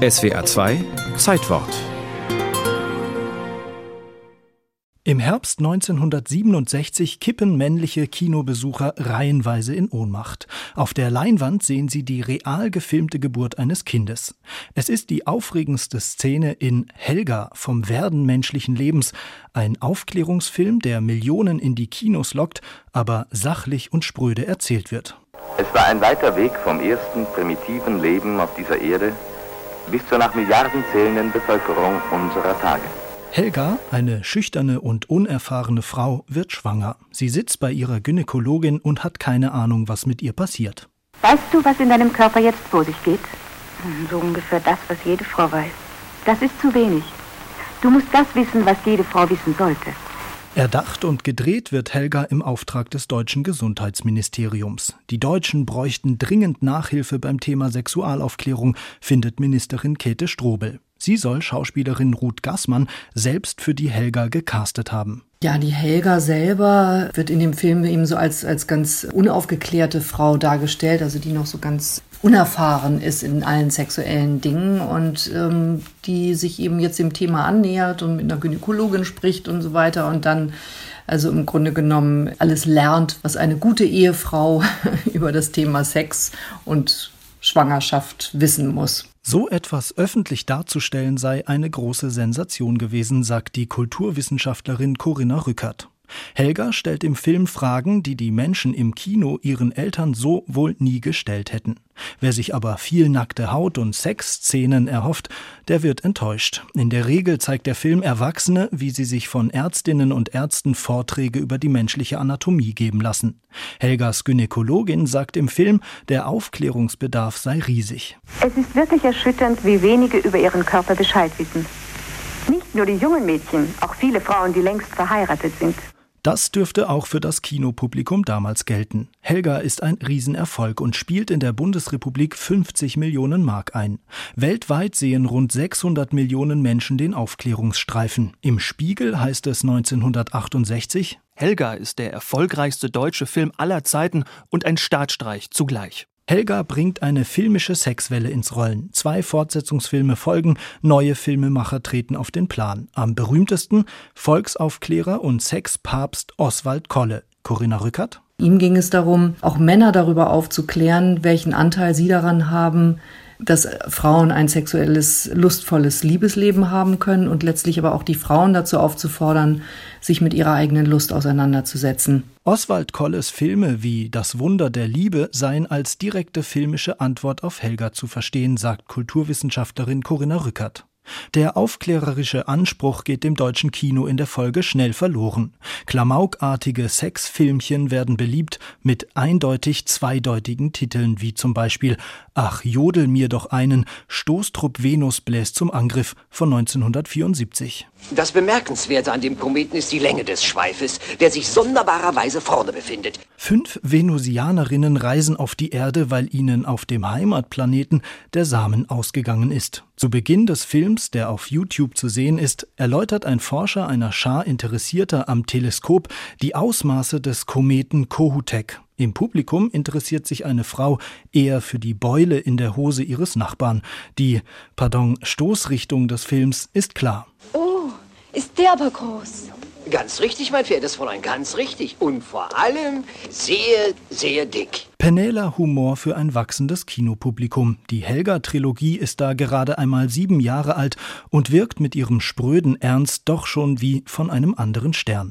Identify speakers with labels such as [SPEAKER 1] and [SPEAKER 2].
[SPEAKER 1] SWA 2 Zeitwort
[SPEAKER 2] Im Herbst 1967 kippen männliche Kinobesucher reihenweise in Ohnmacht. Auf der Leinwand sehen sie die real gefilmte Geburt eines Kindes. Es ist die aufregendste Szene in Helga vom Werden menschlichen Lebens, ein Aufklärungsfilm, der Millionen in die Kinos lockt, aber sachlich und spröde erzählt wird.
[SPEAKER 3] Es war ein weiter Weg vom ersten primitiven Leben auf dieser Erde bis zur nach Milliarden zählenden Bevölkerung unserer Tage.
[SPEAKER 2] Helga, eine schüchterne und unerfahrene Frau, wird schwanger. Sie sitzt bei ihrer Gynäkologin und hat keine Ahnung, was mit ihr passiert.
[SPEAKER 4] Weißt du, was in deinem Körper jetzt vor sich geht? So ungefähr das, was jede Frau weiß. Das ist zu wenig. Du musst das wissen, was jede Frau wissen sollte.
[SPEAKER 2] Erdacht und gedreht wird Helga im Auftrag des deutschen Gesundheitsministeriums. Die Deutschen bräuchten dringend Nachhilfe beim Thema Sexualaufklärung, findet Ministerin Käthe Strobel. Sie soll Schauspielerin Ruth Gassmann selbst für die Helga gecastet haben.
[SPEAKER 5] Ja, die Helga selber wird in dem Film eben so als, als ganz unaufgeklärte Frau dargestellt, also die noch so ganz unerfahren ist in allen sexuellen Dingen und ähm, die sich eben jetzt dem Thema annähert und mit einer Gynäkologin spricht und so weiter und dann also im Grunde genommen alles lernt, was eine gute Ehefrau über das Thema Sex und Schwangerschaft wissen muss.
[SPEAKER 2] So etwas öffentlich darzustellen sei eine große Sensation gewesen, sagt die Kulturwissenschaftlerin Corinna Rückert. Helga stellt im Film Fragen, die die Menschen im Kino ihren Eltern so wohl nie gestellt hätten. Wer sich aber viel nackte Haut und Sexszenen erhofft, der wird enttäuscht. In der Regel zeigt der Film Erwachsene, wie sie sich von Ärztinnen und Ärzten Vorträge über die menschliche Anatomie geben lassen. Helgas Gynäkologin sagt im Film, der Aufklärungsbedarf sei riesig.
[SPEAKER 4] Es ist wirklich erschütternd, wie wenige über ihren Körper Bescheid wissen. Nicht nur die jungen Mädchen, auch viele Frauen, die längst verheiratet sind.
[SPEAKER 2] Das dürfte auch für das Kinopublikum damals gelten. Helga ist ein Riesenerfolg und spielt in der Bundesrepublik 50 Millionen Mark ein. Weltweit sehen rund 600 Millionen Menschen den Aufklärungsstreifen. Im Spiegel heißt es 1968,
[SPEAKER 6] Helga ist der erfolgreichste deutsche Film aller Zeiten und ein Staatsstreich zugleich.
[SPEAKER 2] Helga bringt eine filmische Sexwelle ins Rollen. Zwei Fortsetzungsfilme folgen, neue Filmemacher treten auf den Plan. Am berühmtesten Volksaufklärer und Sexpapst Oswald Kolle. Corinna Rückert?
[SPEAKER 5] Ihm ging es darum, auch Männer darüber aufzuklären, welchen Anteil sie daran haben, dass Frauen ein sexuelles, lustvolles Liebesleben haben können und letztlich aber auch die Frauen dazu aufzufordern, sich mit ihrer eigenen Lust auseinanderzusetzen.
[SPEAKER 2] Oswald Kolles Filme wie Das Wunder der Liebe seien als direkte filmische Antwort auf Helga zu verstehen, sagt Kulturwissenschaftlerin Corinna Rückert. Der aufklärerische Anspruch geht dem deutschen Kino in der Folge schnell verloren. Klamaukartige Sexfilmchen werden beliebt mit eindeutig zweideutigen Titeln wie zum Beispiel Ach, jodel mir doch einen, Stoßtrupp Venus bläst zum Angriff von 1974.
[SPEAKER 7] Das Bemerkenswerte an dem Kometen ist die Länge des Schweifes, der sich sonderbarerweise vorne befindet.
[SPEAKER 2] Fünf Venusianerinnen reisen auf die Erde, weil ihnen auf dem Heimatplaneten der Samen ausgegangen ist. Zu Beginn des Films, der auf YouTube zu sehen ist, erläutert ein Forscher einer Schar Interessierter am Teleskop die Ausmaße des Kometen Kohutek. Im Publikum interessiert sich eine Frau eher für die Beule in der Hose ihres Nachbarn. Die, pardon, Stoßrichtung des Films ist klar.
[SPEAKER 8] Oh, ist der aber groß.
[SPEAKER 7] Ganz richtig, mein verehrtes Fräulein, ganz richtig. Und vor allem sehr, sehr dick.
[SPEAKER 2] Penela Humor für ein wachsendes Kinopublikum. Die Helga-Trilogie ist da gerade einmal sieben Jahre alt und wirkt mit ihrem spröden Ernst doch schon wie von einem anderen Stern.